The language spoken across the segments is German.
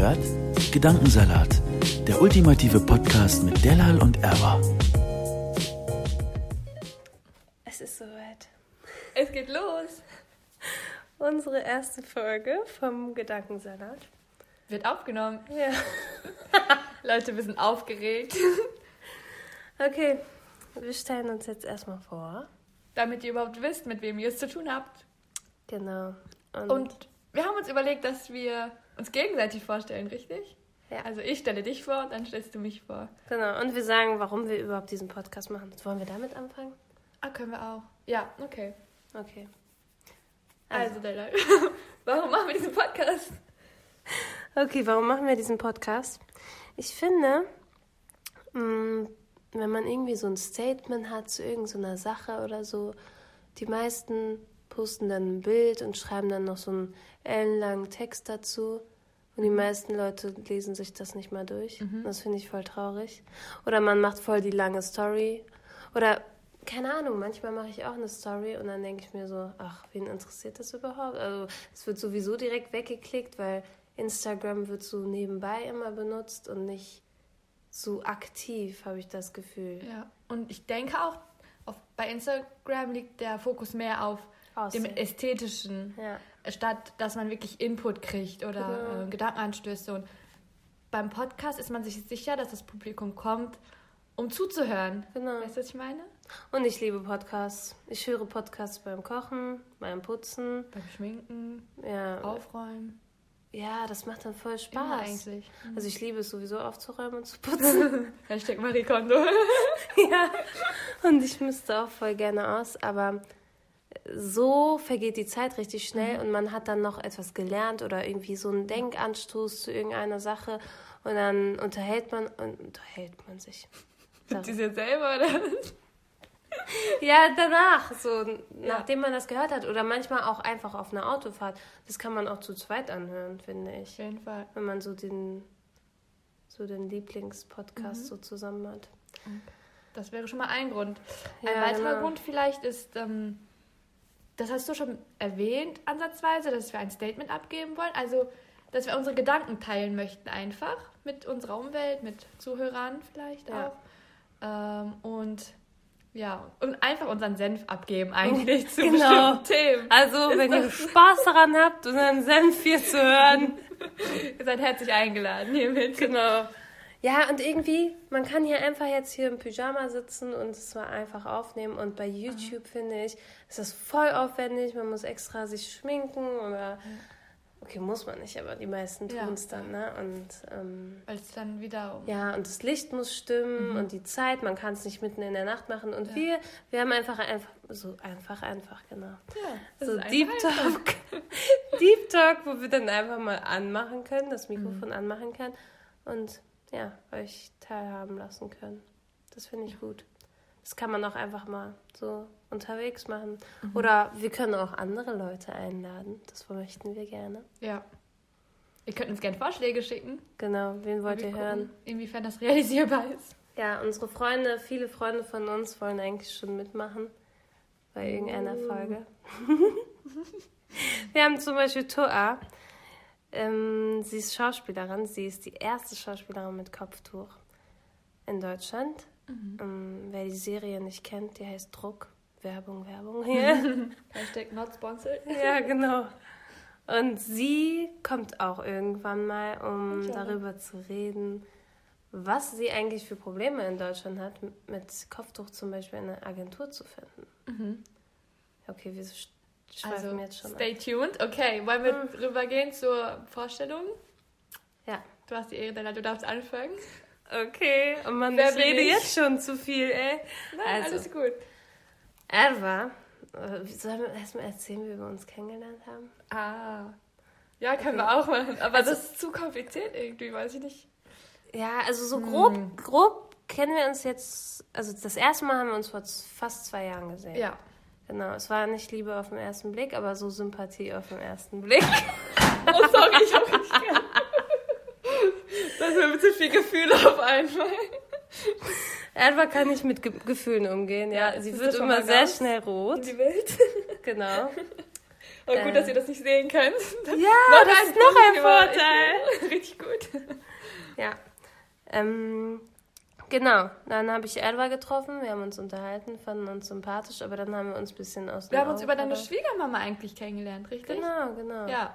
hört Gedankensalat, der ultimative Podcast mit Delal und Erwa. Es ist soweit. Es geht los. Unsere erste Folge vom Gedankensalat. Wird aufgenommen. Ja. Leute, wir sind aufgeregt. Okay, wir stellen uns jetzt erstmal vor. Damit ihr überhaupt wisst, mit wem ihr es zu tun habt. Genau. Und wir haben uns überlegt, dass wir uns gegenseitig vorstellen, richtig? Ja. Also ich stelle dich vor und dann stellst du mich vor. Genau, und wir sagen, warum wir überhaupt diesen Podcast machen. Wollen wir damit anfangen? Ah, können wir auch. Ja, okay. Okay. Also, Della, warum machen wir diesen Podcast? Okay, warum machen wir diesen Podcast? Ich finde, mh, wenn man irgendwie so ein Statement hat zu irgendeiner Sache oder so, die meisten posten dann ein Bild und schreiben dann noch so einen ellenlangen Text dazu. Und die meisten Leute lesen sich das nicht mal durch. Das finde ich voll traurig. Oder man macht voll die lange Story. Oder, keine Ahnung, manchmal mache ich auch eine Story und dann denke ich mir so, ach, wen interessiert das überhaupt? Also, es wird sowieso direkt weggeklickt, weil Instagram wird so nebenbei immer benutzt und nicht so aktiv, habe ich das Gefühl. Ja, und ich denke auch, auf, bei Instagram liegt der Fokus mehr auf dem Aussehen. Ästhetischen, Ja. statt dass man wirklich Input kriegt oder Genau. äh, Gedankenanstöße. Und beim Podcast ist man sich sicher, dass das Publikum kommt, um zuzuhören. Genau. Weißt du, was ich meine? Und ich liebe Podcasts. Ich höre Podcasts beim Kochen, beim Putzen. Beim Schminken, Ja, Aufräumen. ja das macht dann voll Immer Spaß. eigentlich. Also ich liebe es sowieso aufzuräumen und zu putzen. Hashtag Marie Kondo. ja. Und ich müsste auch voll gerne aus, aber so vergeht die Zeit richtig schnell und man hat dann noch etwas gelernt oder irgendwie so einen Denkanstoß zu irgendeiner Sache und dann unterhält man und unterhält man sich. Die sind selber, oder? Ja, danach, so nachdem man das gehört hat oder manchmal auch einfach auf einer Autofahrt. Das kann man auch zu zweit anhören, finde ich. Auf jeden Fall. Wenn man so den so den Lieblingspodcast so zusammen hat. Das wäre schon mal ein Grund. Ja, ein weiterer genau. Grund vielleicht ist, ähm, das hast du schon erwähnt, ansatzweise, dass wir ein Statement abgeben wollen. Also, dass wir unsere Gedanken teilen möchten, einfach mit unserer Umwelt, mit Zuhörern vielleicht Ja. auch. Ähm, und ja, und einfach unseren Senf abgeben, eigentlich zu Genau. bestimmten Themen. Also, wenn ihr Spaß daran habt, unseren Senf hier zu hören. Ihr seid herzlich eingeladen hiermit. Genau. Ja, und irgendwie, man kann hier einfach jetzt hier im Pyjama sitzen und es mal einfach aufnehmen. Und bei YouTube, finde ich, ist das voll aufwendig. Man muss extra sich schminken oder. Okay, muss man nicht, aber die meisten Ja. tun es dann, ne? Und ähm, Weil es dann wieder um. ja, und das Licht muss stimmen und die Zeit, man kann es nicht mitten in der Nacht machen. Und wir, wir haben einfach einfach, so einfach, einfach, genau. Ja, So Deep Talk. Deep Talk, wo wir dann einfach mal anmachen können, das Mikrofon anmachen können und ja, euch teilhaben lassen können. Das finde ich gut. Das kann man auch einfach mal so unterwegs machen. Oder wir können auch andere Leute einladen. Das möchten wir gerne. Ja. Ihr könnt uns gerne Vorschläge schicken. Genau, wen wollt ihr gucken, hören? Inwiefern das realisierbar ist. Ja, unsere Freunde, viele Freunde von uns wollen eigentlich schon mitmachen bei irgendeiner Folge. Wir haben zum Beispiel Toa. Ähm, sie ist Schauspielerin. Sie ist die erste Schauspielerin mit Kopftuch in Deutschland. Ähm, wer die Serie nicht kennt, die heißt Druck. Werbung, Werbung hier. Hashtag not sponsored. ja, genau. Und sie kommt auch irgendwann mal, um darüber zu reden, was sie eigentlich für Probleme in Deutschland hat, mit Kopftuch zum Beispiel eine Agentur zu finden. Okay, wir sch- schweifen Also, jetzt schon stay tuned. Okay, wollen wir rübergehen zur Vorstellung? ab. Ja. Du hast die Ehre, Della, du darfst anfangen. Okay, und man, Wer ich rede ich? jetzt schon zu viel, ey. Nein, Also. alles gut. Erwa, äh, sollen wir erstmal erzählen, wie wir uns kennengelernt haben? Ah. Ja, können wir auch machen. Aber das ist zu kompliziert irgendwie, weiß ich nicht. Ja, also so grob, grob kennen wir uns jetzt, also das erste Mal haben wir uns vor fast zwei Jahren gesehen. Ja. Genau, es war nicht Liebe auf den ersten Blick, aber so Sympathie auf den ersten Blick. Oh, sorry, ich hab nicht gern. Das ist mir zu viel Gefühl auf einmal. Erwa kann nicht mit Ge Gefühlen umgehen, ja. Ja, Sie das wird immer sehr schnell rot. Die Welt. Genau. Oh, gut, Äh. dass ihr das nicht sehen könnt. Ja, das ist noch ein Vorteil. Richtig gut. Ja. Ähm, genau. Dann habe ich Erwa getroffen. Wir haben uns unterhalten, fanden uns sympathisch, aber dann haben wir uns ein bisschen aus Wir haben uns über deine. Schwiegermama eigentlich kennengelernt, richtig? Genau, genau. Ja.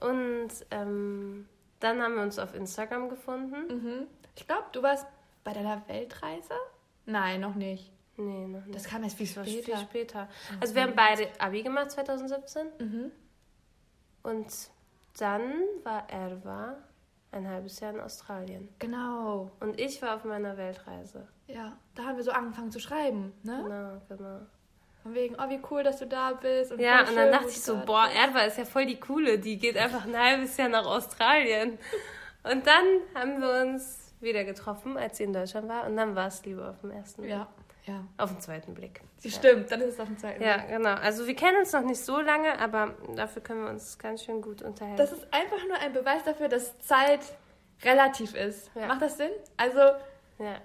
Und ähm, dann haben wir uns auf Instagram gefunden. Mhm. Ich glaube, du warst bei deiner Weltreise? Nein, noch nicht. Nee, noch nicht. Das kam erst viel Das war viel später. später. Also wir haben beide Abi gemacht 2017 Mhm. und dann war Erwa ein halbes Jahr in Australien. Genau. Und ich war auf meiner Weltreise. Ja, da haben wir so angefangen zu schreiben, ne? Genau, genau. Von wegen, oh, wie cool, dass du da bist. Und Ja, und dann dachte ich so, boah. Erwa ist ja voll die coole, die geht einfach ein halbes Jahr nach Australien. Und dann haben wir uns wieder getroffen, als sie in Deutschland war. Und dann war es lieber auf dem ersten Blick. Ja, ja. Auf den zweiten Blick. Sie stimmt, dann ist es auf dem zweiten Ja, Blick. genau. Also wir kennen uns noch nicht so lange, aber dafür können wir uns ganz schön gut unterhalten. Das ist einfach nur ein Beweis dafür, dass Zeit relativ ist. Ja. Macht das Sinn? Also, ja.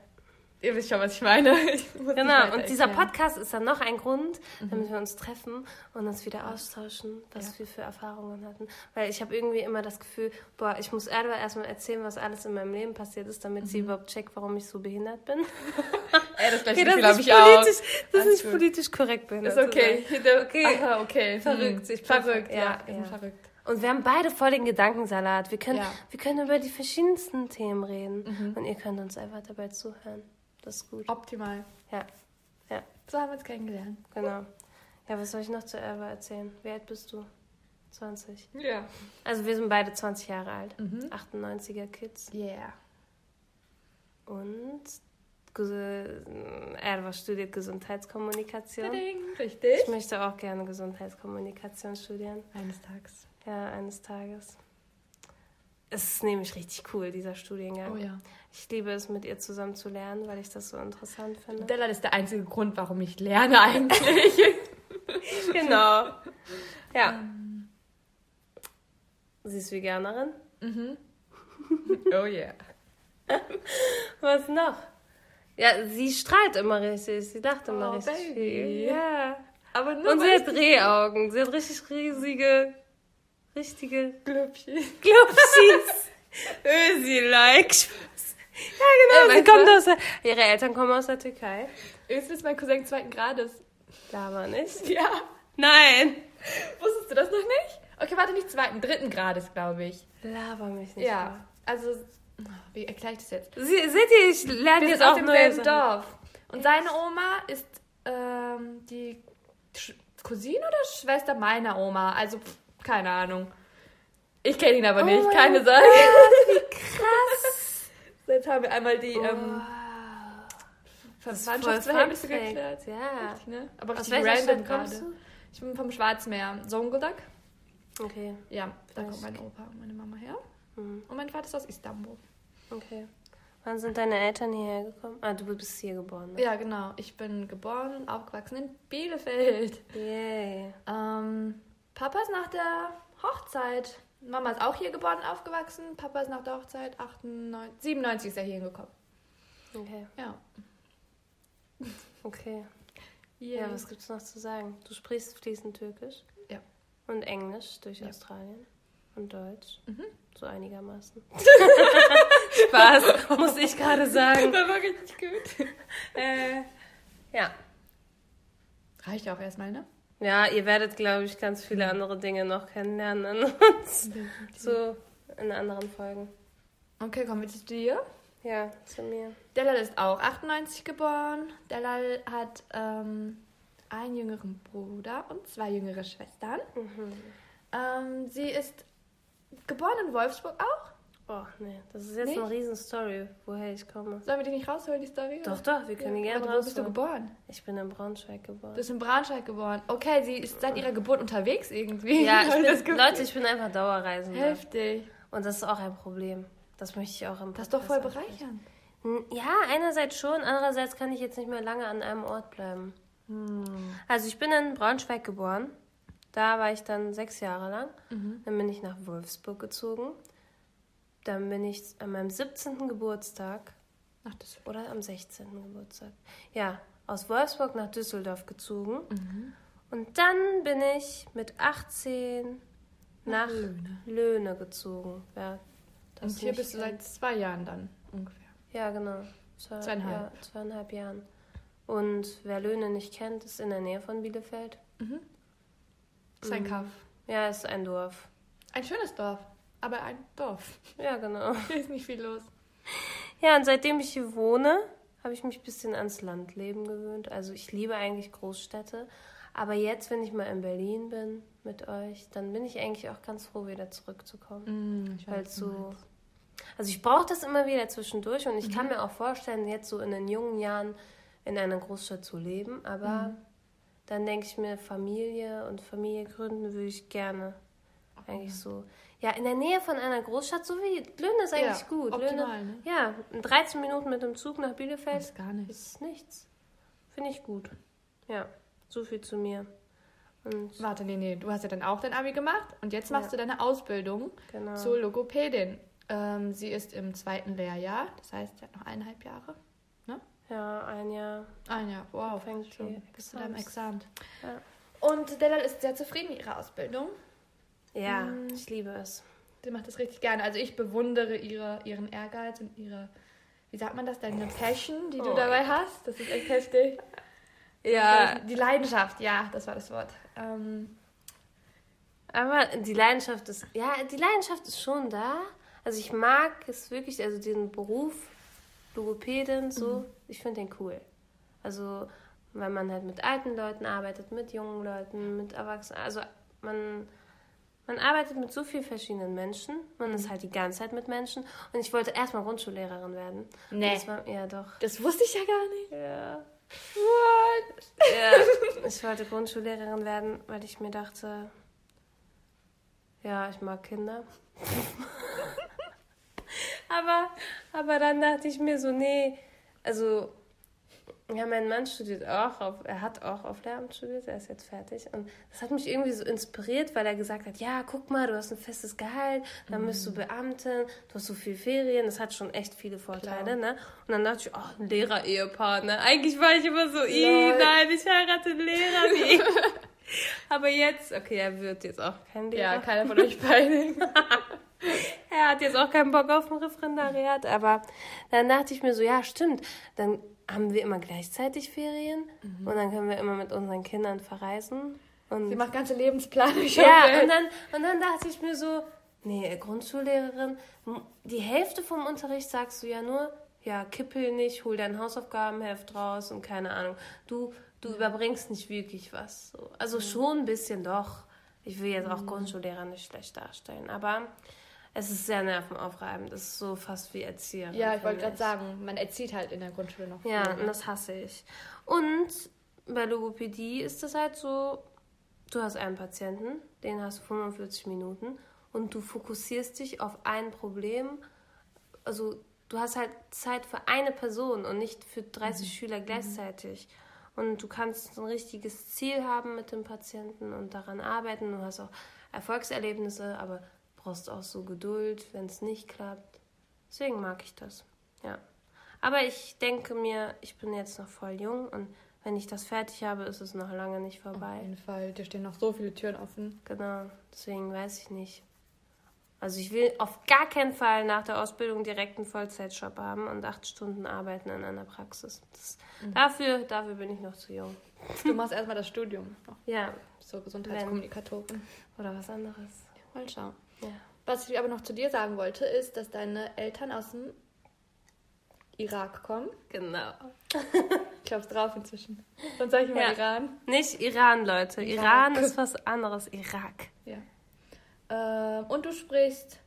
Ihr wisst schon, was ich meine. Ich nicht Genau, und dieser erklären. Podcast ist dann noch ein Grund, damit wir uns treffen und uns wieder austauschen, was Ja. wir für Erfahrungen hatten. Weil ich habe irgendwie immer das Gefühl, boah, ich muss Erwa erstmal erzählen, was alles in meinem Leben passiert ist, damit sie überhaupt checkt, warum ich so behindert bin. Ey, das gleiche Okay, Gefühl habe ich auch. politisch, das ist gut. politisch korrekt behindert. Ist okay. okay. Aha, okay. Verrückt, Hm. ich bin verrückt. ver- Ja, ja, ja. verrückt. Und wir haben beide voll den Gedankensalat. Wir können, Ja. wir können über die verschiedensten Themen reden. Mhm. Und ihr könnt uns einfach dabei zuhören. Das ist gut. Optimal. Ja, ja, So haben wir uns kennengelernt. genau. Ja, was soll ich noch zu Erwa erzählen? Wie alt bist du? 20. Ja. Also wir sind beide 20 Jahre alt. Mhm. 98er Kids. Yeah. Und Erwa studiert Gesundheitskommunikation. Tading. Richtig. Ich möchte auch gerne Gesundheitskommunikation studieren. Eines Tages. Ja, eines Tages. Es ist nämlich richtig cool, dieser Studiengang. Oh ja. Ich liebe es, mit ihr zusammen zu lernen, weil ich das so interessant finde. Della ist der einzige Grund, warum ich lerne eigentlich. genau. Ja. Sie ist Veganerin. mhm. Oh yeah. Was noch? Ja, sie strahlt immer richtig. Sie lacht immer Oh, richtig Baby. viel. Ja. Aber nur Und sie hat Drehaugen. Sie hat richtig riesige, richtige Glöppchen. Glubschis. Ösi-like. Ja, genau. Ey, sie meinst du kommt aus der, ihre Eltern kommen aus der Türkei. Öst ist mein Cousin zweiten Grades. Laber nicht. Ja. Nein. Wusstest du das noch nicht? Okay, warte, nicht zweiten, dritten Grades, glaube ich. Laber mich nicht. Ja. Also, wie erkläre ich das jetzt? Sie, seht ihr, ich lerne jetzt aus auch neue demselben Sachen. Dorf. Und seine Oma ist ähm, die Sch Cousine oder Schwester meiner Oma. Also, pff, keine Ahnung. Ich kenne ihn aber nicht, mein keine Sorge. Krass. Jetzt haben wir einmal die ähm, Verwandtschaftsverhältnisse Fun Fact. geklärt. Ja. Richtig, ne? Aber Aus richtig welcher random gerade. Ich bin vom Schwarzmeer. Zonguldak. du? Okay. Ja, da kommt mein Opa und meine Mama her. Mhm. Und mein Vater ist aus Istanbul. Okay. Wann sind deine Eltern hierher gekommen? Ah, du bist hier geboren. Ne? Ja, genau. Ich bin geboren und aufgewachsen in Bielefeld. Yay. Ähm, Papa ist nach der Hochzeit. Mama ist auch hier geboren und aufgewachsen. Papa ist nach der Hochzeit 98, 97 ist er hier hingekommen. Okay. Ja. Okay. Yeah. Ja, was gibt's noch zu sagen? Du sprichst fließend Türkisch. Ja. Und Englisch durch Ja. Australien. Und Deutsch. Mhm. So einigermaßen. Spaß, muss ich gerade sagen. Das war richtig gut. Äh, ja. Reicht auch erstmal, ne? Ja, ihr werdet, glaube ich, ganz viele andere Dinge noch kennenlernen an uns. So in anderen Folgen. Okay, kommen wir zu dir. Ja, zu mir. Delal ist auch 98 geboren. Delal hat ähm, einen jüngeren Bruder und zwei jüngere Schwestern. Mhm. Ähm, sie ist geboren in Wolfsburg auch. Oh, nee, das ist jetzt Nicht? eine Riesenstory, woher ich komme. Sollen wir die nicht rausholen, die Story? Doch, doch, wir können die gerne Warte, Wo bist du rausholen. geboren? Ich bin in Braunschweig geboren. Du bist in Braunschweig geboren. Okay, sie ist seit ihrer Geburt unterwegs irgendwie. ja, ich bin, das. Leute, ich bin einfach Dauerreisender. Heftig. Und das ist auch ein Problem. Das möchte ich auch im Das ist doch voll Podcast ansprechen. bereichernd. N- Ja, einerseits schon, andererseits kann ich jetzt nicht mehr lange an einem Ort bleiben. Hm. Also ich bin in Braunschweig geboren. Da war ich dann sechs Jahre lang. Mhm. Dann bin ich nach Wolfsburg gezogen. Dann bin ich an meinem 17. Geburtstag Ach, das oder am 16. Geburtstag. Ja, aus Wolfsburg nach Düsseldorf gezogen. Mhm. Und dann bin ich mit 18 nach Löhne. Löhne gezogen. Ja, das Und hier bist du seit zwei Jahren dann ungefähr. Ja, genau. Zwei, Zweieinhalb. Ja, zweieinhalb Jahren. Und wer Löhne nicht kennt, ist in der Nähe von Bielefeld. Das ist ein Mhm. Kaff. Ja, ist ein Dorf. Ein schönes Dorf, aber ein Dorf. Ja, genau. Hier ist nicht viel los. Ja, und seitdem ich hier wohne, habe ich mich ein bisschen ans Landleben gewöhnt. Also ich liebe eigentlich Großstädte. Aber jetzt, wenn ich mal in Berlin bin mit euch, dann bin ich eigentlich auch ganz froh, wieder zurückzukommen. Mm, ich Weil so. Also ich brauche das immer wieder zwischendurch und ich Mhm. kann mir auch vorstellen, jetzt so in den jungen Jahren in einer Großstadt zu leben. Aber Mhm. dann denke ich mir, Familie und Familie gründen würde ich gerne. Eigentlich so. Ja, in der Nähe von einer Großstadt, so wie Löhne ist eigentlich Ja, gut. optimal, Löhne, ne? Ja, in 13 Minuten mit dem Zug nach Bielefeld Das ist gar nicht. ist nichts. Finde ich gut. Ja, so viel zu mir. Und Warte, nee, nee, du hast ja dann auch dein Abi gemacht und jetzt machst Ja. du deine Ausbildung genau. zur Logopädin. Ähm, sie ist im zweiten Lehrjahr, das heißt, sie hat noch eineinhalb Jahre. Ja, ein Jahr. Ein Jahr, wow, Fängt schon die bis zu deinem Examens. Examen. Ja. Und Delal ist sehr zufrieden mit ihrer Ausbildung. Ja, Mm. ich liebe es. Sie macht das richtig gerne. Also ich bewundere ihre, ihren Ehrgeiz und ihre, wie sagt man das, deine Passion, die du Oh. dabei hast. Das ist echt heftig. Ja, Die Leidenschaft, ja, das war das Wort. Ähm, aber die Leidenschaft ist, ja, die Leidenschaft ist schon da. Also ich mag es wirklich, also den Beruf Logopädin, so, ich finde den cool. Also, weil man halt mit alten Leuten arbeitet, mit jungen Leuten, mit Erwachsenen, also man, man arbeitet mit so vielen verschiedenen Menschen. Man ist halt die ganze Zeit mit Menschen. Und ich wollte erstmal Grundschullehrerin werden. Nee. Das war, ja, doch. das wusste ich ja gar nicht. Ja. What? Ja, ich wollte Grundschullehrerin werden, weil ich mir dachte, ja, ich mag Kinder. aber, aber dann dachte ich mir so, nee, also, ja, mein Mann studiert auch, auf, er hat auch auf Lehramt studiert, er ist jetzt fertig. Und das hat mich irgendwie so inspiriert, weil er gesagt hat, ja, guck mal, du hast ein festes Gehalt, dann bist du Beamtin, du hast so viel Ferien, das hat schon echt viele Vorteile, ne? Und dann dachte ich, oh, ein Lehrer-Ehepaar, ne? Eigentlich war ich immer so, nein, ich heirate einen Lehrer, wie. Aber jetzt, okay, er wird jetzt auch kein Lehrer. Ja, keiner von euch beiden. Er hat jetzt auch keinen Bock auf ein Referendariat, aber dann dachte ich mir so, ja, stimmt, dann haben wir immer gleichzeitig Ferien Mhm. und dann können wir immer mit unseren Kindern verreisen. Und Sie macht ganze Lebensplanung. Ja, und dann, und dann dachte ich mir so, nee, Grundschullehrerin, die Hälfte vom Unterricht sagst du ja nur, ja, kippel nicht, hol dein Hausaufgabenheft raus und keine Ahnung. Du, du überbringst nicht wirklich was. So. Also schon ein bisschen doch. Ich will jetzt Mhm. auch Grundschullehrer nicht schlecht darstellen, aber es ist sehr nervenaufreibend. Es ist so fast wie Erzieher. ja, ich wollte gerade sagen, man erzieht halt in der Grundschule noch. Ja, und ne? das hasse ich. Und bei Logopädie ist es halt so, du hast einen Patienten, den hast du 45 Minuten und du fokussierst dich auf ein Problem. Also du hast halt Zeit für eine Person und nicht für 30 Schüler gleichzeitig. Und du kannst ein richtiges Ziel haben mit dem Patienten und daran arbeiten. Du hast auch Erfolgserlebnisse, aber brauchst auch so Geduld, wenn es nicht klappt. Deswegen mag ich das. Ja. Aber ich denke mir, ich bin jetzt noch voll jung und wenn ich das fertig habe, ist es noch lange nicht Auf vorbei. jeden Fall, dir stehen noch so viele Türen offen. Genau, deswegen weiß ich nicht. Also ich will auf gar keinen Fall nach der Ausbildung direkt einen Vollzeitjob haben und acht Stunden arbeiten in einer Praxis. Das, dafür, dafür bin ich noch zu jung. Du machst erstmal das Studium Ja, zur Gesundheitskommunikatorin. oder was anderes. Mal schauen. Ja. Was ich aber noch zu dir sagen wollte, ist, dass deine Eltern aus dem Irak kommen. Genau. Ich hab's drauf inzwischen. Sonst sag ich immer Ja. Iran. Nicht Iran, Leute. Irak. Iran ist was anderes. Irak. Ja. Ähm, und du sprichst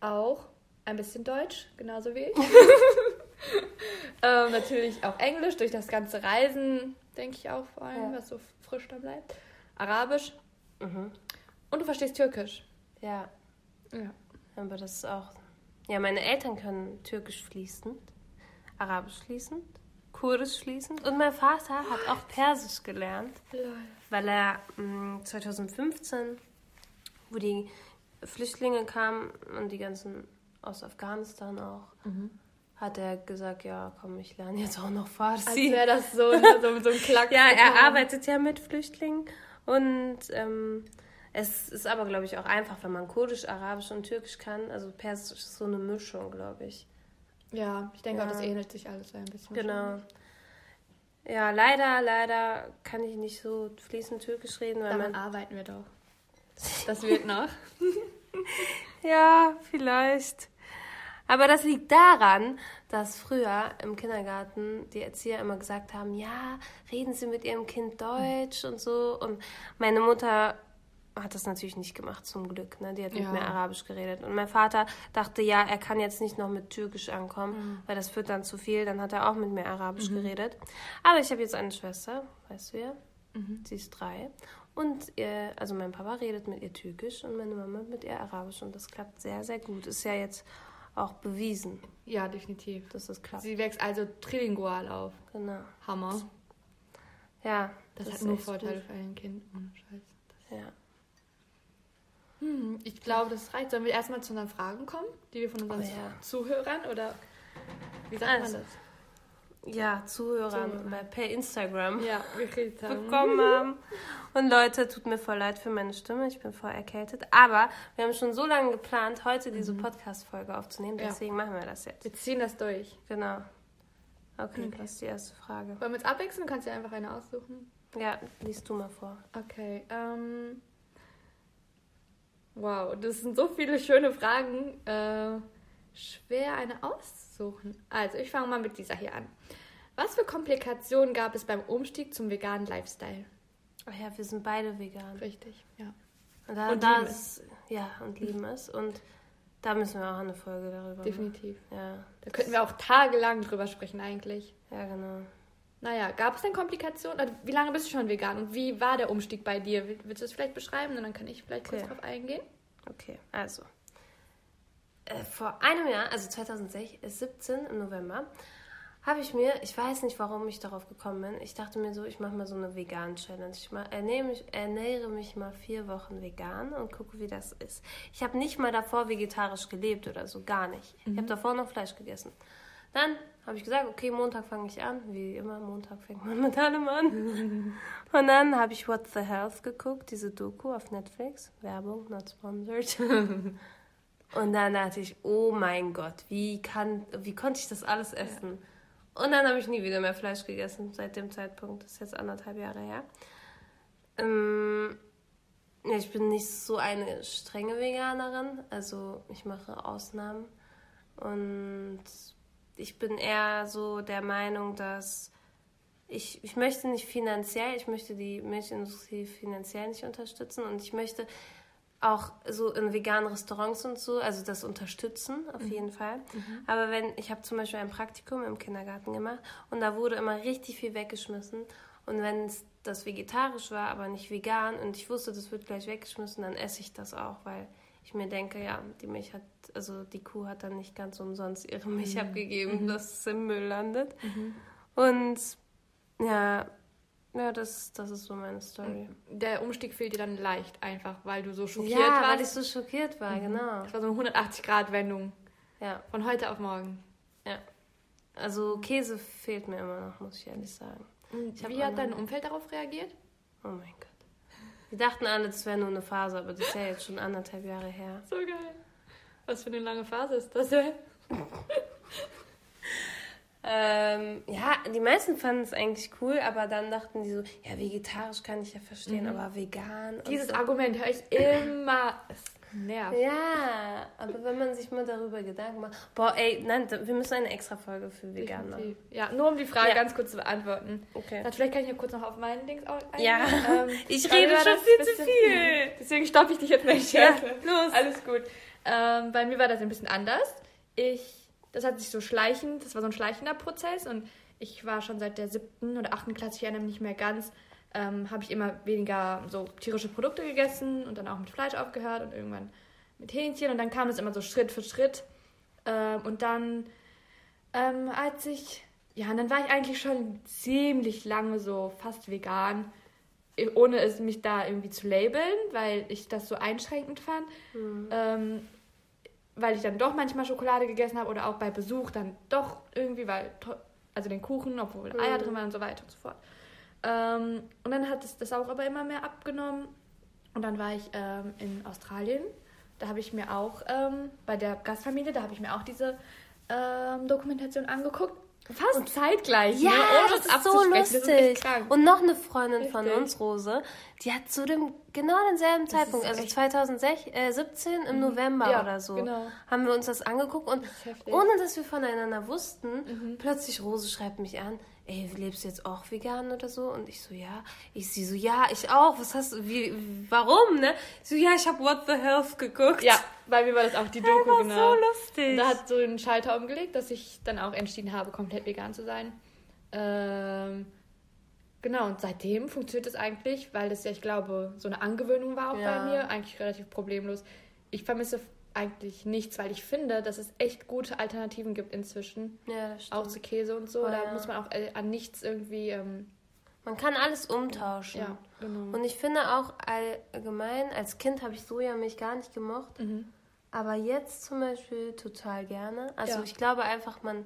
auch ein bisschen Deutsch, genauso wie ich. ähm, natürlich auch Englisch, durch das ganze Reisen, denke ich auch vor allem, Ja. was so frisch da bleibt. Arabisch. Mhm. Und du verstehst Türkisch. Ja, Ja. aber das ist auch. Ja, meine Eltern können Türkisch fließend, Arabisch fließend, Kurdisch fließend und mein Vater hat auch Persisch gelernt, weil er mh, 2015, wo die Flüchtlinge kamen und die ganzen aus Afghanistan auch, hat er gesagt, ja, komm, ich lerne jetzt auch noch Als Farsi. wäre das so, so, so ein Klack. Ja, er arbeitet ja mit Flüchtlingen und ähm, es ist aber, glaube ich, auch einfach, wenn man Kurdisch, Arabisch und Türkisch kann. Also Persisch ist so eine Mischung, glaube ich. Ja, ich denke auch, das Ja. ähnelt sich alles ein bisschen. Genau. Ja, leider, leider kann ich nicht so fließend Türkisch reden, weil Daran man... arbeiten wir doch. Das wird noch. Ja, vielleicht. Aber das liegt daran, dass früher im Kindergarten die Erzieher immer gesagt haben, ja, reden Sie mit Ihrem Kind Deutsch und so. Und meine Mutter hat das natürlich nicht gemacht, zum Glück. Ne? Die hat mit Ja. mir Arabisch geredet. Und mein Vater dachte, ja, er kann jetzt nicht noch mit Türkisch ankommen, weil das wird dann zu viel. Dann hat er auch mit mir Arabisch geredet. Aber ich habe jetzt eine Schwester, weißt du ja. Sie ist drei. Und ihr, also mein Papa redet mit ihr Türkisch und meine Mama mit ihr Arabisch. Und das klappt sehr, sehr gut. Ist ja jetzt auch bewiesen, Ja, definitiv. dass das klappt. Sie wächst also trilingual auf. Genau. Hammer. Ja, Das, hat ist nur Vorteile gut. für ein Kind. Ohne Scheiß. Ja. Hm, ich glaube, das reicht. Sollen wir erstmal zu unseren Fragen kommen, die wir von unseren Oh ja. Zuhörern oder wie sagt Also, man ja, Zuhörer Zuhörer. bei, per Instagram das? Ja, bekommen haben. Und Leute, tut mir voll leid für meine Stimme, ich bin voll erkältet. Aber wir haben schon so lange geplant, heute diese Podcast-Folge aufzunehmen. Mhm. Ja. Deswegen machen wir das jetzt. Wir ziehen das durch. Genau. Okay, Okay. das ist die erste Frage. Wollen wir uns abwechseln? Du kannst dir einfach eine aussuchen. Ja, liest du mal vor. Okay. Ähm, wow, das sind so viele schöne Fragen. Äh, schwer eine auszusuchen. Also, ich fange mal mit dieser hier an. Was für Komplikationen gab es beim Umstieg zum veganen Lifestyle? Ach ja, wir sind beide vegan. Richtig, ja. Und, da, Und da ist, Ja, und lieben es. Und da müssen wir auch eine Folge darüber machen. Definitiv. Ja, Da könnten wir auch tagelang drüber sprechen eigentlich. ja, genau. Naja, gab es denn Komplikationen? Oder wie lange bist du schon vegan? Und wie war der Umstieg bei dir? Will- Willst du das vielleicht beschreiben? Und dann kann ich vielleicht kurz Okay. drauf eingehen. Okay, also. Äh, vor einem Jahr, also 2017 im November, habe ich mir, ich weiß nicht, warum ich darauf gekommen bin, ich dachte mir so, ich mache mal so eine vegan-Challenge. Ich ernähre, mich, ernähre mich mal vier Wochen vegan und gucke, wie das ist. Ich habe nicht mal davor vegetarisch gelebt oder so, gar nicht. Ich habe davor noch Fleisch gegessen. Dann habe ich gesagt, okay, Montag fange ich an. Wie immer, Montag fängt man mit allem an. Und dann habe ich What the Health geguckt, diese Doku auf Netflix. Werbung, not sponsored. Und dann dachte ich, oh mein Gott, wie, kann, wie konnte ich das alles essen? Und dann habe ich nie wieder mehr Fleisch gegessen seit dem Zeitpunkt. Das ist jetzt anderthalb Jahre her. Ähm, ja, ich bin nicht so eine strenge Veganerin. Also ich mache Ausnahmen. Und ich bin eher so der Meinung, dass ich, ich möchte nicht finanziell, ich möchte die Milchindustrie finanziell nicht unterstützen und ich möchte auch so in veganen Restaurants und so, also das unterstützen auf jeden Fall. Aber wenn, ich habe zum Beispiel ein Praktikum im Kindergarten gemacht und da wurde immer richtig viel weggeschmissen und wenn es das vegetarisch war, aber nicht vegan und ich wusste, das wird gleich weggeschmissen, dann esse ich das auch, weil ich mir denke, ja, die Milch hat, also die Kuh hat dann nicht ganz umsonst ihre Milch abgegeben, dass es im Müll landet. Und ja, ja, das, das ist so meine Story. Der Umstieg fiel dir dann leicht einfach, weil du so schockiert Ja, weil ich warst. so schockiert war, genau. Das war so eine 180-Grad-Wendung Ja, von heute auf morgen. ja. Also Käse fehlt mir immer noch, muss ich ehrlich sagen. Ich Wie hat dein Umfeld darauf reagiert? Oh mein Gott. Wir dachten alle, das wäre nur eine Phase, aber das ist ja jetzt schon anderthalb Jahre her. So geil. Was für eine lange Phase ist das denn? Ähm, ja, die meisten fanden es eigentlich cool, aber dann dachten die so, ja, vegetarisch kann ich ja verstehen, aber vegan. Dieses so. Argument höre ich immer. Nervt. Ja, aber wenn man sich mal darüber Gedanken macht. Boah, ey, nein, wir müssen eine extra Folge für vegan machen. Definitiv. Ja, nur um die Frage Ja. ganz kurz zu beantworten. Okay. Dann vielleicht kann ich ja kurz noch auf meinen Dings eingehen. Ja, Ähm, ich rede schon viel zu viel. Deswegen stoppe ich dich jetzt nicht. Ja, Ja, los. Alles gut. Ähm, bei mir war das ein bisschen anders. Ich, das hat sich so schleichend, das war so ein schleichender Prozess und ich war schon seit der siebten oder achten Klasse, ich erinnere mich nicht mehr ganz, ähm, habe ich immer weniger so tierische Produkte gegessen und dann auch mit Fleisch aufgehört und irgendwann mit Hähnchen und dann kam es immer so Schritt für Schritt. Ähm, und dann, ähm, als ich, ja, und dann war ich eigentlich schon ziemlich lange so fast vegan, ohne es mich da irgendwie zu labeln, weil ich das so einschränkend fand. Ähm, weil ich dann doch manchmal Schokolade gegessen habe oder auch bei Besuch dann doch irgendwie, weil, also den Kuchen, obwohl Eier Mhm. drin waren und so weiter und so fort. Ähm, und dann hat es das auch aber immer mehr abgenommen. Und dann war ich ähm, in Australien. Da habe ich mir auch ähm, bei der Gastfamilie, da habe ich mir auch diese ähm, Dokumentation angeguckt. Fast zeitgleich. Ja, ne? Das ist so. Das ist echt lustig. krank. Und noch eine Freundin von Richtig. uns, Rose, die hat zu dem genau denselben Zeitpunkt, ist also echt- 2017 im November Ja, oder so, genau. haben wir uns das angeguckt und ist heftig. ohne dass wir voneinander wussten, Mhm. plötzlich Rose schreibt mich an, ey, lebst du jetzt auch vegan oder so? Und ich so, ja. Ich sie so, ja, ich auch. Was hast du, wie, warum, ne? Ich so, ja, ich habe What the Health geguckt. Ja, bei mir war das auch die Doku, war genau. so lustig. Und da hat so einen Schalter umgelegt, dass ich dann auch entschieden habe, komplett vegan zu sein. Ähm, genau, und seitdem funktioniert es eigentlich, weil das ja, ich glaube, so eine Angewöhnung war auch Ja. bei mir, eigentlich relativ problemlos. Ich vermisse eigentlich nichts, weil ich finde, dass es echt gute Alternativen gibt inzwischen. Ja, das stimmt. Auch zu Käse und so. Oh, da ja. muss man auch äh, an nichts irgendwie. Ähm, Man kann alles umtauschen. ja, genau. Und ich finde auch allgemein, als Kind habe ich Sojamilch gar nicht gemocht. Mhm. Aber jetzt zum Beispiel total gerne. Also Ja. ich glaube einfach, man,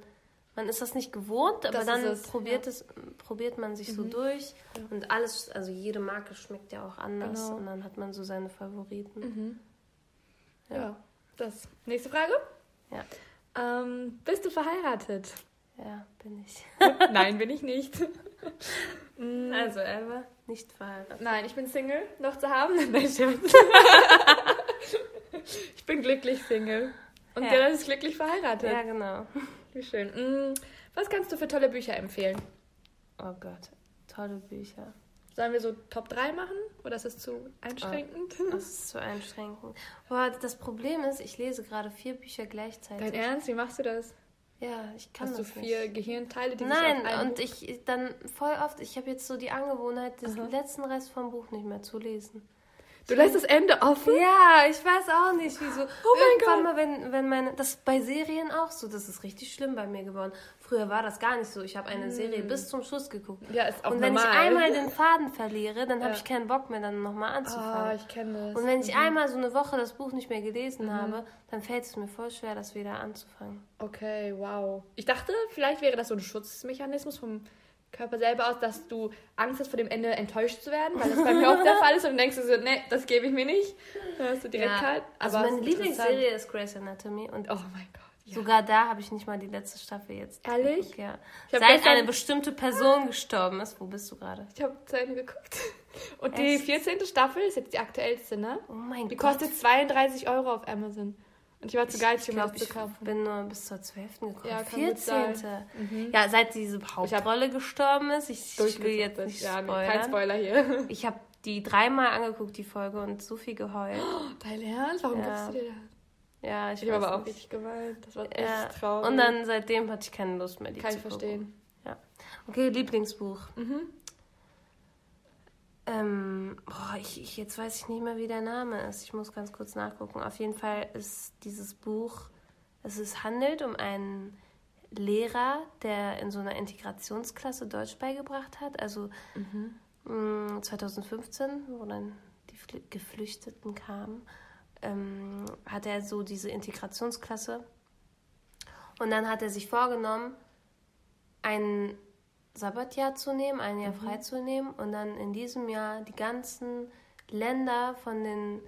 man ist das nicht gewohnt, aber Das dann es, probiert, es, probiert man sich so durch. Ja. Und alles, also jede Marke schmeckt ja auch anders. Genau. Und dann hat man so seine Favoriten. Mhm. Ja. Das. Nächste Frage. Ja. Ähm, bist du verheiratet? Ja, bin ich. Nein, bin ich nicht. Also Elva, nicht verheiratet. Nein, ich bin Single, noch zu haben. Nein, ich bin glücklich Single. Und Ja. Dylan ist glücklich verheiratet. Ja, genau. Wie schön. Mm, Was kannst du für tolle Bücher empfehlen? Oh Gott, tolle Bücher. Sollen wir so Top 3 machen? Oder ist das zu einschränkend? Das ist zu einschränkend. Boah, das Problem ist, ich lese gerade vier Bücher gleichzeitig. Dein Ernst? Wie machst du das? Ja, ich kann Hast du das vier nicht. Gehirnteile, die Nein, und ich dann voll oft, ich habe jetzt so die Angewohnheit, den letzten Rest vom Buch nicht mehr zu lesen. Du lässt das Ende offen? Ja, ich weiß auch nicht, wieso. Oh mein Irgendwann Gott. mal, wenn, wenn meine, das ist bei Serien auch so, das ist richtig schlimm bei mir geworden. Früher war das gar nicht so. Ich habe eine Serie bis zum Schluss geguckt. Ja, ist auch Und wenn normal. ich einmal den Faden verliere, dann habe Ja. ich keinen Bock mehr, dann nochmal Ah, anzufangen. ich kenne das. Und wenn ich einmal so eine Woche das Buch nicht mehr gelesen Mhm. habe, dann fällt es mir voll schwer, das wieder anzufangen. Okay, wow. Ich dachte, vielleicht wäre das so ein Schutzmechanismus vom Körper selber aus, dass du Angst hast, vor dem Ende enttäuscht zu werden, weil das bei mir oft der Fall ist und denkst du so, nee, das gebe ich mir nicht. Dann hast du direkt kalt. also Aber meine es ist Lieblingsserie ist Grey's Anatomy und. Oh mein Gott. Ja. sogar da habe ich nicht mal die letzte Staffel jetzt. Ehrlich? geguckt, Ja. Seit eine bestimmte Person gestorben ist. Wo bist du gerade? Ich habe zu Ende geguckt. Und die Echt? 14. Staffel ist jetzt die aktuellste, ne? Oh mein Die Gott. kostet 32 Euro auf Amazon. Und ich war zu ich geizig, um das ich zu kaufen. bin nur bis zur 12. gekommen. Ja, kann gut 14. sein. Mhm. Ja, seit diese Hauptrolle gestorben ist. Ich, ich will jetzt nicht ja, nee, spoilern. kein Spoiler hier. Ich habe die dreimal angeguckt, die Folge, und so viel geheult. Dein Ernst? Warum Ja. gibst du dir das? Ja, ich, Ich habe aber auch richtig geweint. Das war echt Ja. traurig. Und dann seitdem hatte ich keine Lust mehr, die Kann zu ich gucken. verstehen. Okay, Lieblingsbuch. Mhm. Ähm, boah, ich, ich, jetzt weiß ich nicht mehr, wie der Name ist. Ich muss ganz kurz nachgucken. Auf jeden Fall ist dieses Buch, es ist, handelt um einen Lehrer, der in so einer Integrationsklasse Deutsch beigebracht hat. Also mh, 2015, wo dann die Fl- Geflüchteten kamen, ähm, hat er so diese Integrationsklasse. Und dann hat er sich vorgenommen, ein Sabbatjahr zu nehmen, ein Jahr frei zu nehmen und dann in diesem Jahr die ganzen Länder von den,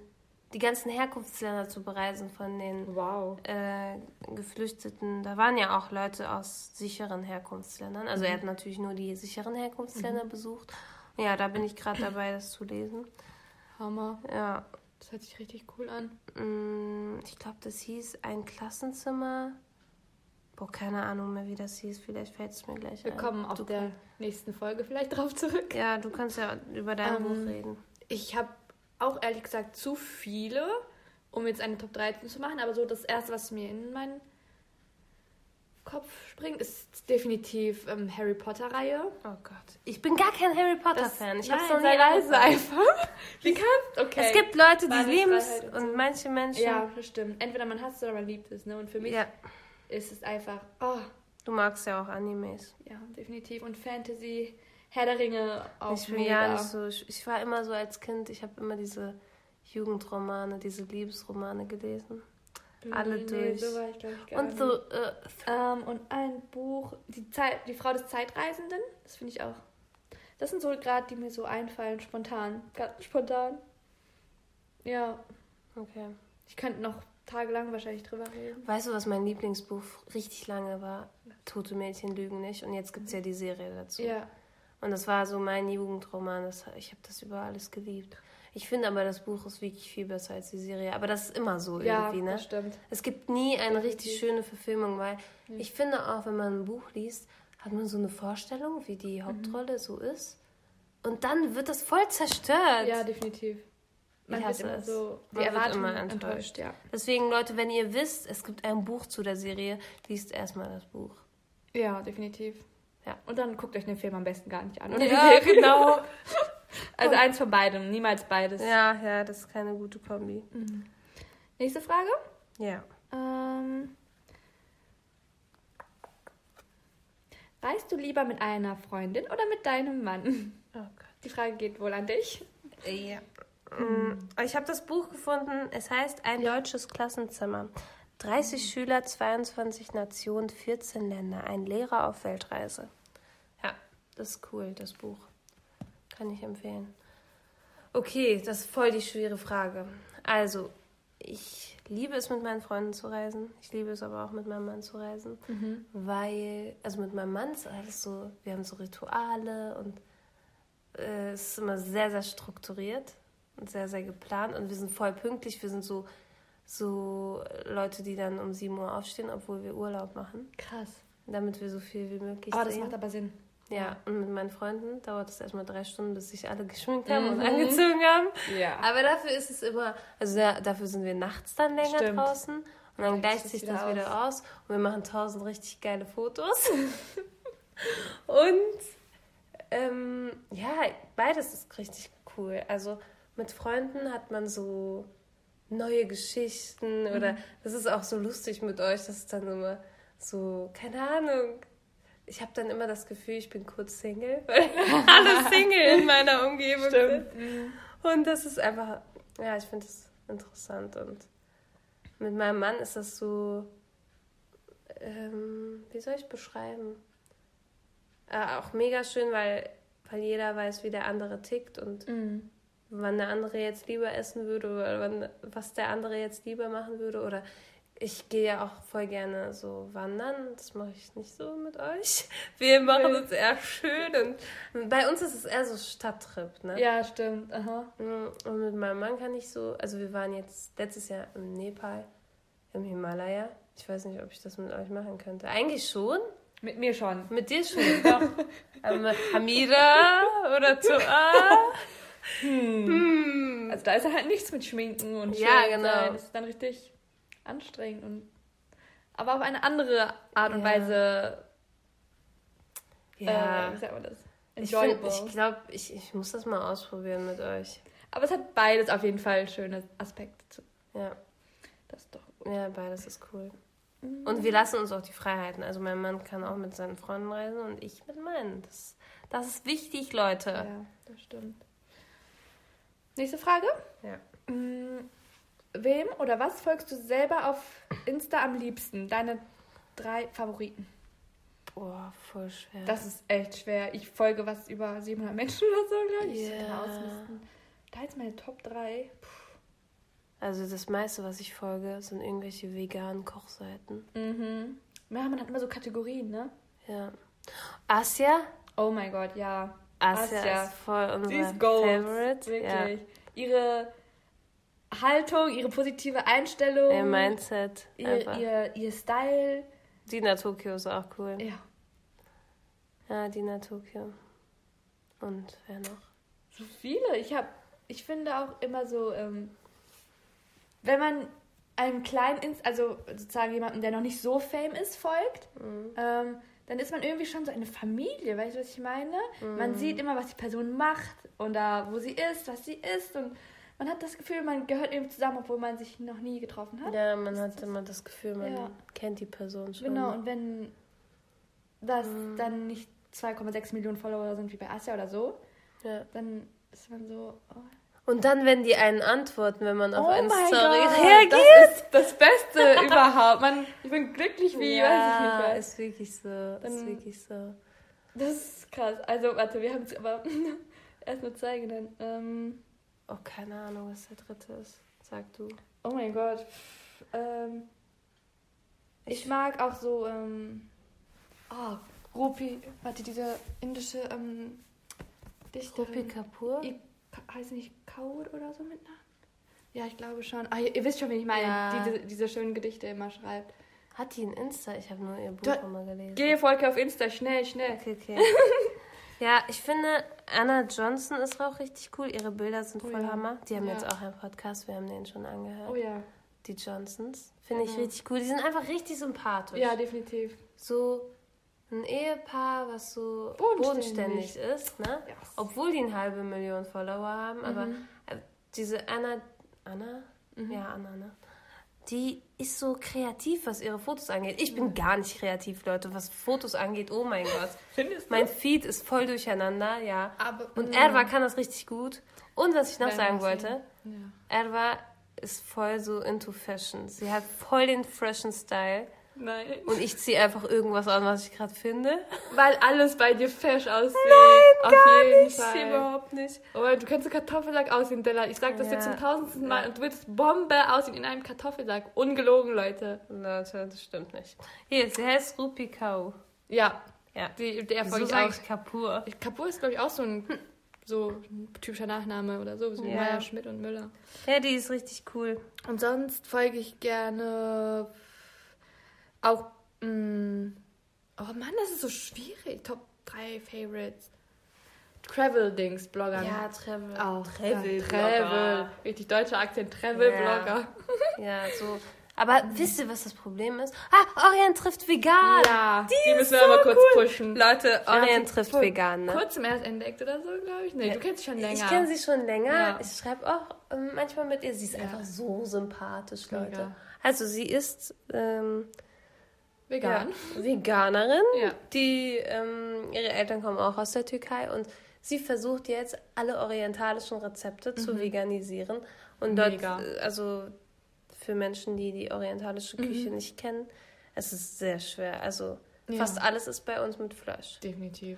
die ganzen Herkunftsländer zu bereisen von den Wow. äh, Geflüchteten. Da waren ja auch Leute aus sicheren Herkunftsländern. Also er hat natürlich nur die sicheren Herkunftsländer besucht. Ja, da bin ich gerade dabei, das zu lesen. Hammer. Ja, Das hört sich richtig cool an. mm, ich glaube, das hieß ein Klassenzimmer. Boah, keine Ahnung mehr, wie das hieß. Vielleicht fällt es mir gleich Wir ein. kommen auf Du der nächsten Folge vielleicht drauf zurück. Ja, du kannst ja über dein Ähm, Buch reden. Ich habe auch ehrlich gesagt zu viele, um jetzt eine Top 13 zu machen, aber so das erste, was mir in meinen Kopf springt, ist definitiv ähm, Harry Potter-Reihe. Oh Gott. Ich bin gar kein Harry Potter-Fan. Ich Nein, hab's noch nie sei leise angefangen. einfach. Wie kannst Okay. Es gibt Leute, die lieben es und so. manche Menschen. Ja, das stimmt. Entweder man hasst es oder man liebt es. Ne? Und für mich ja. Ist es einfach, oh, Du magst ja auch Animes. ja, definitiv. Und Fantasy, Herr der Ringe auch ich bin mega. ja nicht so. Ich war immer so als Kind, ich habe immer diese Jugendromane, diese Liebesromane gelesen. Alle Nee, durch. so war ich, ich, Und so, äh, Ähm, und ein Buch, die, Zeit, die Frau des Zeitreisenden, das finde ich auch. Das sind so gerade, die mir so einfallen, spontan. Ganz spontan. Ja, okay. ich könnte noch tagelang wahrscheinlich drüber reden. Weißt du, was mein Lieblingsbuch richtig lange war? Tote Mädchen lügen nicht. Und jetzt gibt es ja die Serie dazu. Ja, Und das war so mein Jugendroman. Das, ich habe das über alles geliebt. Ich finde aber, das Buch ist wirklich viel besser als die Serie. Aber das ist immer so ja irgendwie, ne? das stimmt. Es gibt nie eine Definitiv. richtig schöne Verfilmung, weil ich finde auch, wenn man ein Buch liest, hat man so eine Vorstellung, wie die Hauptrolle so ist. Und dann wird das voll zerstört. Ja, definitiv. Man Ich hasse es. so, die Erwartungen immer enttäuscht. enttäuscht. ja. Deswegen, Leute, wenn ihr wisst, es gibt ein Buch zu der Serie, liest erstmal das Buch. Ja, definitiv. Ja. Und dann guckt euch den Film am besten gar nicht an. oder? Ja, genau. Also eins von beidem, niemals beides. Ja, ja, das ist keine gute Kombi. Nächste Frage. Ja. Ähm, reist du lieber mit einer Freundin oder mit deinem Mann? Oh Gott. Die Frage geht wohl an dich. Ja. Mm, Ich habe das Buch gefunden. Es heißt Ein deutsches Klassenzimmer. 30 Schüler, 22 Nationen, 14 Länder. Ein Lehrer auf Weltreise. Ja, das ist cool, das Buch. Kann ich empfehlen. Okay, das ist voll die schwere Frage. Also, ich liebe es, mit meinen Freunden zu reisen. Ich liebe es aber auch, mit meinem Mann zu reisen. Weil, also mit meinem Mann ist alles so, wir haben so Rituale und äh, es ist immer sehr, sehr strukturiert sehr, sehr geplant und wir sind voll pünktlich. Wir sind so, so Leute, die dann um 7 Uhr aufstehen, obwohl wir Urlaub machen, Krass. damit wir so viel wie möglich Aber das sehen. macht aber Sinn. ja, und mit meinen Freunden dauert es erstmal drei Stunden, bis sich alle geschminkt haben und Mhm. angezogen haben. Ja. Aber dafür ist es immer, also da, dafür sind wir nachts dann länger Stimmt. draußen und dann Gleicht sich wieder das aus. wieder aus und wir machen tausend richtig geile Fotos. und ähm, ja, beides ist richtig cool. Also mit Freunden hat man so neue Geschichten oder das ist auch so lustig mit euch, das ist dann immer so, keine Ahnung. Ich habe dann immer das Gefühl, ich bin kurz Single, weil alle Single in meiner Umgebung sind. Und das ist einfach, ja, ich finde das interessant. Und mit meinem Mann ist das so, ähm, wie soll ich beschreiben? Äh, auch mega schön, weil, weil jeder weiß, wie der andere tickt und Mhm. Wann der andere jetzt lieber essen würde oder wann, was der andere jetzt lieber machen würde. Oder ich gehe ja auch voll gerne so wandern. Das mache ich nicht so mit euch. Wir machen es eher schön und bei uns ist es eher so Stadttrip, ne? Ja, stimmt. Aha. Mm, Und mit meinem Mann kann ich so, also wir waren jetzt letztes Jahr im Nepal, im Himalaya. Ich weiß nicht, ob ich das mit euch machen könnte. Eigentlich schon. Mit mir schon. Mit dir schon, doch. Mit Hamida oder Toa. Hm. Also da ist halt nichts mit Schminken und Ja, schön genau. sein. Das ist dann richtig anstrengend und aber auf eine andere Art und Ja. Weise. Ja. Äh, wie sagt man das? ich Enjoyable. ich glaube, ich, ich muss das mal ausprobieren mit euch. aber es hat beides auf jeden Fall schöne Aspekte. Zu. Ja, Das ist doch. ja beides ist cool. Und wir lassen uns auch die Freiheiten. Also mein Mann kann auch mit seinen Freunden reisen und ich mit meinen. Das, das ist wichtig, Leute. Ja, das stimmt. Nächste Frage. Ja. Mm, Wem oder was folgst du selber auf Insta am liebsten? Deine drei Favoriten. Boah, voll schwer. Das ist echt schwer. Ich folge was über 700 Menschen oder so, glaube ich. Ausmisten. Da jetzt meine Top 3. Also das meiste, was ich folge, sind irgendwelche veganen Kochseiten. Mhm. Ja, man hat immer so Kategorien, ne? Ja. Asia? Oh mein Gott, ja. Asia, Asia. ist voll unser Sie ist Gold. Favorite. Wirklich. Ihre Haltung, ihre positive Einstellung. Ja. Ihr Mindset. ihr, ihr, ihr Style. Dina Tokio ist auch cool. Ja. Ja, Dina Tokio. Und wer noch? So viele. Ich habe, ich finde auch immer so, ähm, wenn man einem kleinen, Inst also sozusagen jemandem, der noch nicht so fame ist, folgt, ähm, dann ist man irgendwie schon so eine Familie, weißt du, was ich meine? Man sieht immer, was die Person macht oder wo sie ist, was sie ist und man hat das Gefühl, man gehört irgendwie zusammen, obwohl man sich noch nie getroffen hat. Ja, man hat immer das Gefühl, man Ja. kennt die Person schon. Genau, und wenn das dann nicht 2,6 Millionen Follower sind wie bei Asia oder so, Ja. dann ist man so, oh, Und dann, wenn die einen antworten, wenn man auf oh eine Story reagiert. Das ist das Beste überhaupt. Man, ich bin glücklich wie, weiß ich nicht ja, was. ist wirklich so. ist Dann- wirklich so. Das ist krass. Also, warte, wir haben es aber erstmal zeigen dann. Ähm, Oh, keine Ahnung, was der dritte ist. Sag du. oh mein Gott. Ähm, ich mag auch so, ähm, oh, Rupi, warte, diese indische ähm, Dichterin. Rupi Kapoor? I, Heißt nicht Kaur oder so mit Namen? Ja, ich glaube schon. Ah, ihr, ihr wisst schon, wen ich meine. Ja. Diese, diese schönen Gedichte immer schreibt. Hat die ein Insta? Ich habe nur ihr Buch Du- immer gelesen. Geh, Volker, auf Insta, schnell, schnell. Okay, okay. ja, ich finde, Anna Johnson ist auch richtig cool. Ihre Bilder sind Oh voll ja. Hammer. Die haben Ja. jetzt auch einen Podcast, wir haben den schon angehört. Oh ja. Die Johnsons. Finde ich richtig cool. Die sind einfach richtig sympathisch. Ja, definitiv. So ein Ehepaar, was so Bodenständig. bodenständig ist, ne? Ja. Obwohl die eine halbe Million Follower haben, aber Mhm. äh, diese Anna, Anna? Ja, Anna, ne? Die ist so kreativ, was ihre Fotos angeht. Ich bin gar nicht kreativ, Leute, was Fotos angeht. Oh mein Gott. Findest Mein Feed ist voll durcheinander, ja. Aber, Und Mm. Erwa kann das richtig gut. Und was ich noch Werden sagen wollte, Ja. Erwa ist voll so into Fashion. Sie hat voll den freshen Style. Nein. Und ich ziehe einfach irgendwas an, was ich gerade finde. Weil alles bei dir fesch aussieht. Nein, Auf gar jeden nicht, Fall. überhaupt nicht. Oh, du kannst so Kartoffelsack aussehen, Della. Ich sag das Ja. jetzt zum tausendsten Mal und du würdest Bombe aussehen in einem Kartoffelsack. Ungelogen, Leute. Leute, das stimmt nicht. Hier, sie heißt Rupi Kau. Ja, Ja. die, der folge ich sag auch. ich Kapur? Ich- Kapur ist, glaube ich, auch so ein, so ein typischer Nachname oder so, so wie Ja. Meier, Schmidt und Müller. Ja, die ist richtig cool. Und sonst folge ich gerne auch. Mh, oh Mann, das ist so schwierig. Top 3 Favorites. Travel-Dings-Bloggern. Ja, Travel. auch. Travel. Ja, Travel. Richtig deutscher Akzent. Travel-Blogger. Ja, so. Aber wisst ihr, was das Problem ist? Ah, Orient trifft vegan. Ja, die, ist müssen wir so aber kurz cool. pushen. Leute, Orient trifft vegan, ne? Kurzem erst entdeckt oder so, glaube ich. Nee, Ja. du kennst sie schon länger. Ich kenne sie schon länger. Ja. Ich schreibe auch ähm, manchmal mit ihr. Sie ist Ja. einfach so sympathisch, Leute. Mega. Also sie ist ähm, Vegan. Ja, Veganerin. Ja. Die, ähm, ihre Eltern kommen auch aus der Türkei und sie versucht jetzt alle orientalischen Rezepte zu veganisieren. Und dort, Mhm. Mega. also für Menschen, die die orientalische Küche nicht kennen, es ist sehr schwer. Also Ja. fast alles ist bei uns mit Fleisch. Definitiv.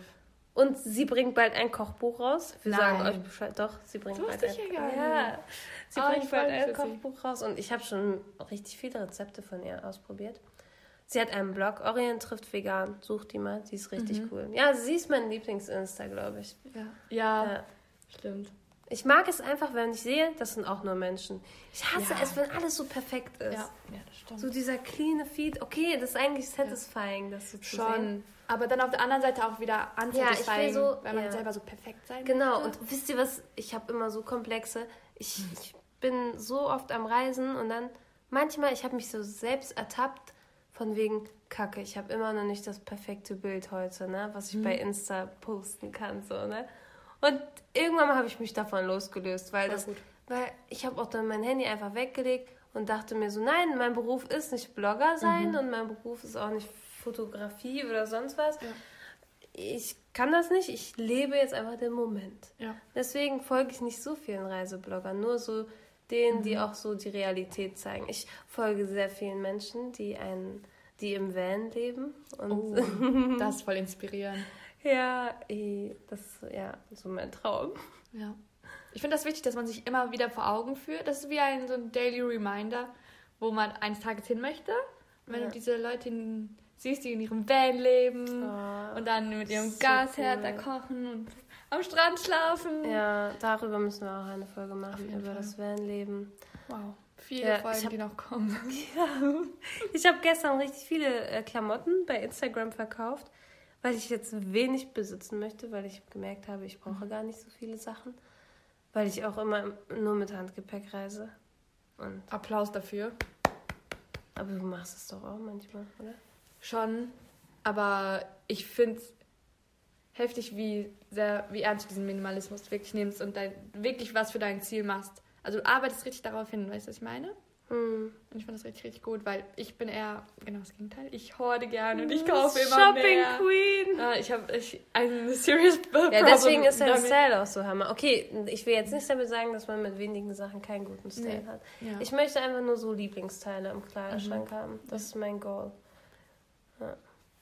Und sie bringt bald ein Kochbuch raus. Wir Nein. sagen euch Bescheid. Doch, sie bringt Das bald ein ja sie Ah, bringt bald ein sie. Kochbuch raus. Und ich habe schon richtig viele Rezepte von ihr ausprobiert. Sie hat einen Blog, Orient trifft vegan. Such die mal, die ist richtig Mhm. cool. Ja, sie ist mein Lieblings-Insta, glaube ich. Ja. Ja, Ja. stimmt. Ich mag es einfach, wenn ich sehe, das sind auch nur Menschen. Ich hasse Ja. es, wenn alles so perfekt ist. Ja, ja das stimmt. So dieser clean Feed. Okay, das ist eigentlich satisfying, das so zu sehen. Schon. Aber dann auf der anderen Seite auch wieder Ja, unsatisfying, will so- weil man ja. selber so perfekt sein Genau, möchte. und wisst ihr was? Ich habe immer so Komplexe. Ich, ich bin so oft am Reisen und dann manchmal, ich habe mich so selbst ertappt, von wegen Kacke, ich habe immer noch nicht das perfekte Bild heute, ne, was ich bei Insta posten kann, so, ne? Und irgendwann mal habe ich mich davon losgelöst, weil Voll das, gut. weil ich habe auch dann mein Handy einfach weggelegt und dachte mir so, nein, mein Beruf ist nicht Blogger sein und mein Beruf ist auch nicht Fotografie oder sonst was. Ja. Ich kann das nicht, ich lebe jetzt einfach den Moment. Ja. Deswegen folge ich nicht so vielen Reisebloggern, nur so denen, Mhm. die auch so die Realität zeigen. Ich folge sehr vielen Menschen, die einen, die im Van leben. Und Oh, das ist voll inspirierend. ja, das ist ja so mein Traum. Ja. Ich finde das wichtig, dass man sich immer wieder vor Augen führt. Das ist wie ein so ein Daily Reminder, wo man eines Tages hin möchte. Und wenn Ja. du diese Leute in, siehst, die in ihrem Van leben Oh, und dann mit ihrem so Gasherd cool. da kochen und am Strand schlafen. Ja, darüber müssen wir auch eine Folge machen, über Fall. das Vanleben. Wow. Viele Ja, Folgen, hab- die noch kommen. Ich habe gestern richtig viele äh, Klamotten bei Instagram verkauft, weil ich jetzt wenig besitzen möchte, weil ich gemerkt habe, ich brauche gar nicht so viele Sachen, weil ich auch immer nur mit Handgepäck reise. Und, Applaus dafür. aber du machst es doch auch manchmal, oder? Schon, aber ich finde es heftig, wie sehr, wie ernst du diesen Minimalismus wirklich nimmst und dein, wirklich was für dein Ziel machst. Also du arbeitest richtig darauf hin, weißt du, was ich meine? Hm. Und ich fand das richtig, richtig gut, weil ich bin eher genau das Gegenteil. Ich horde gerne und ich kaufe immer Shopping mehr. Queen. Ja, ich habe ich, ein serious Ja, problem deswegen ist dein damit. Style auch so hammer. Okay, ich will jetzt nicht damit sagen, dass man mit wenigen Sachen keinen guten Style Nee. hat. Ja. Ich möchte einfach nur so Lieblingsteile im Kleiderschrank haben. Das ist mein Goal.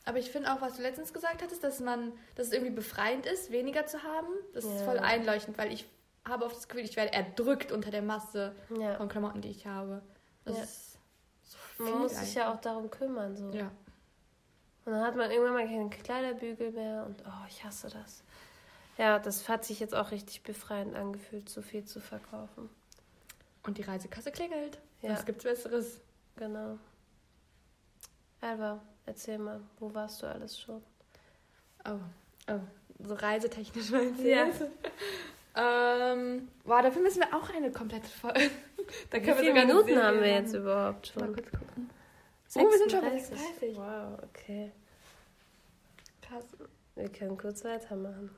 Aber ich finde auch, was du letztens gesagt hattest, dass man, dass es irgendwie befreiend ist, weniger zu haben. Das ist Ja. voll einleuchtend, weil ich habe oft das Gefühl, ich werde erdrückt unter der Masse Ja. von Klamotten, die ich habe. Das Ja. ist so viel Man muss sich ja auch darum kümmern. So. Ja. Und dann hat man irgendwann mal keinen Kleiderbügel mehr und oh, ich hasse das. Ja, das hat sich jetzt auch richtig befreiend angefühlt, so viel zu verkaufen. Und die Reisekasse klingelt. Ja. Was gibt's Besseres? Genau. Alba, erzähl mal, wo warst du alles schon? Oh, oh. So reisetechnisch meinst du Ja. ähm, boah, dafür müssen wir auch eine komplette Folge. da Wie viele Minuten haben wir jetzt überhaupt Mal schon? kurz gucken. Oh, wir sind schon bei 36. 36. Wow, okay. Krass. Wir können kurz weitermachen.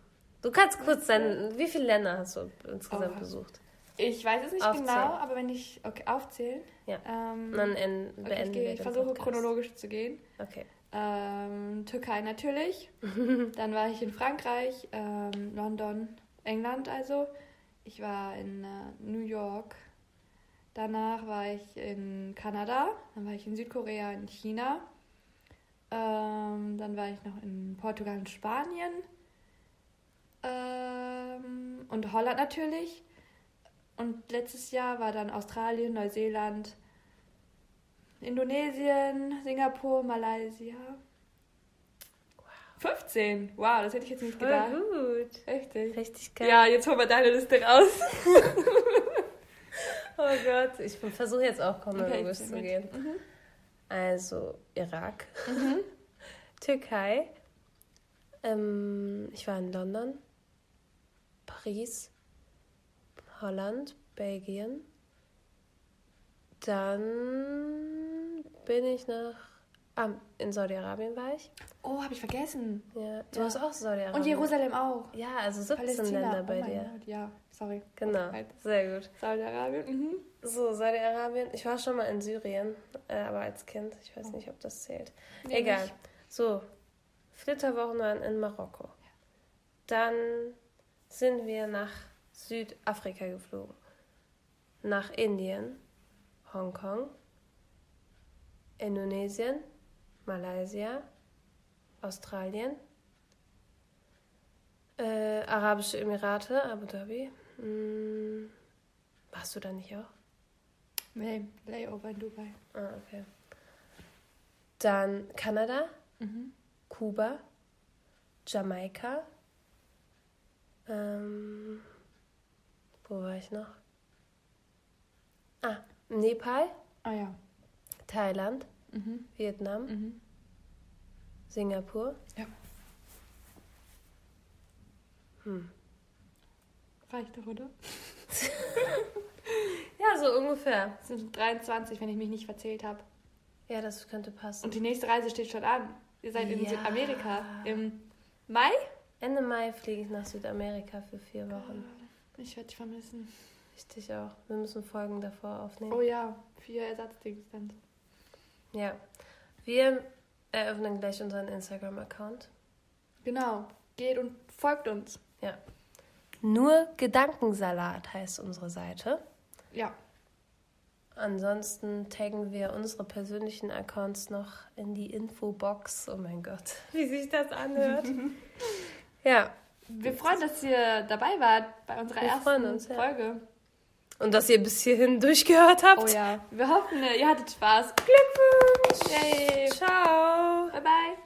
Du kannst kurz sein, wie viele Länder hast du insgesamt Oh. besucht? Ich weiß es nicht Aufzählen. genau, aber wenn ich okay, aufzählen. Ja. Ähm, dann en- okay, ich, gehe, ich versuche Podcast. chronologisch zu gehen. Okay. Ähm, Türkei natürlich. Dann war ich in Frankreich, ähm, London, England also. Ich war in äh, New York. Danach war ich in Kanada. Dann war ich in Südkorea, in China. Ähm, dann war ich noch in Portugal und Spanien. Ähm, und Holland natürlich. Und letztes Jahr war dann Australien, Neuseeland, Indonesien, Singapur, Malaysia. 15. Wow, das hätte ich jetzt nicht Voll gedacht. gut. Richtig. Richtig geil. Ja, jetzt hol mal deine Liste raus. Oh Gott, ich versuche jetzt auch chronologisch Okay, zu gehen. Mhm. Also Irak, Mhm. Türkei, ähm, ich war in London, Paris, Holland, Belgien. Dann bin ich nach. Ah, in Saudi-Arabien war ich. Oh, habe ich vergessen. Ja, du Ja. hast auch Saudi-Arabien. Und Jerusalem auch. Ja, also 17 Palästina. Länder bei oh dir. Gott, ja, sorry. Genau, Halt. sehr gut. Saudi-Arabien. Mhm. So, Saudi-Arabien. Ich war schon mal in Syrien, äh, aber als Kind. Ich weiß nicht, ob das zählt. Nee, Egal. nicht. So, Flitterwochen waren in Marokko. Dann sind wir nach Südafrika geflogen. Nach Indien, Hongkong, Indonesien, Malaysia, Australien, äh, Arabische Emirate, Abu Dhabi. Hm, warst du da nicht auch? Nee, Layover in Dubai. Ah, okay. Dann Kanada, Mhm. Kuba, Jamaika. Ähm, wo war ich noch? Ah, Nepal, Ah ja. Thailand, Mhm. Vietnam, Mhm. Singapur. Ja. Hm. Reicht doch, oder? Ja, so ungefähr. Es sind 23, wenn ich mich nicht verzählt habe. Ja, das könnte passen. Und die nächste Reise steht schon an. Ihr seid in Ja. Südamerika. Im Mai? Ende Mai fliege ich nach Südamerika für vier Wochen. Ich werde dich vermissen. Richtig auch. Wir müssen Folgen davor aufnehmen. Oh ja, vier Ersatzdings dann. Ja. Wir eröffnen gleich unseren Instagram-Account. Genau. Geht und folgt uns. Ja. Nur Gedankensalat heißt unsere Seite. Ja. Ansonsten taggen wir unsere persönlichen Accounts noch in die Infobox. Oh mein Gott, wie sich das anhört. ja, Wir freuen, dass ihr dabei wart bei unserer Wir ersten uns, ja. Folge. und dass ihr bis hierhin durchgehört habt. Oh ja. Wir hoffen, ihr hattet Spaß. Glückwunsch! Yay! Ciao. Bye bye!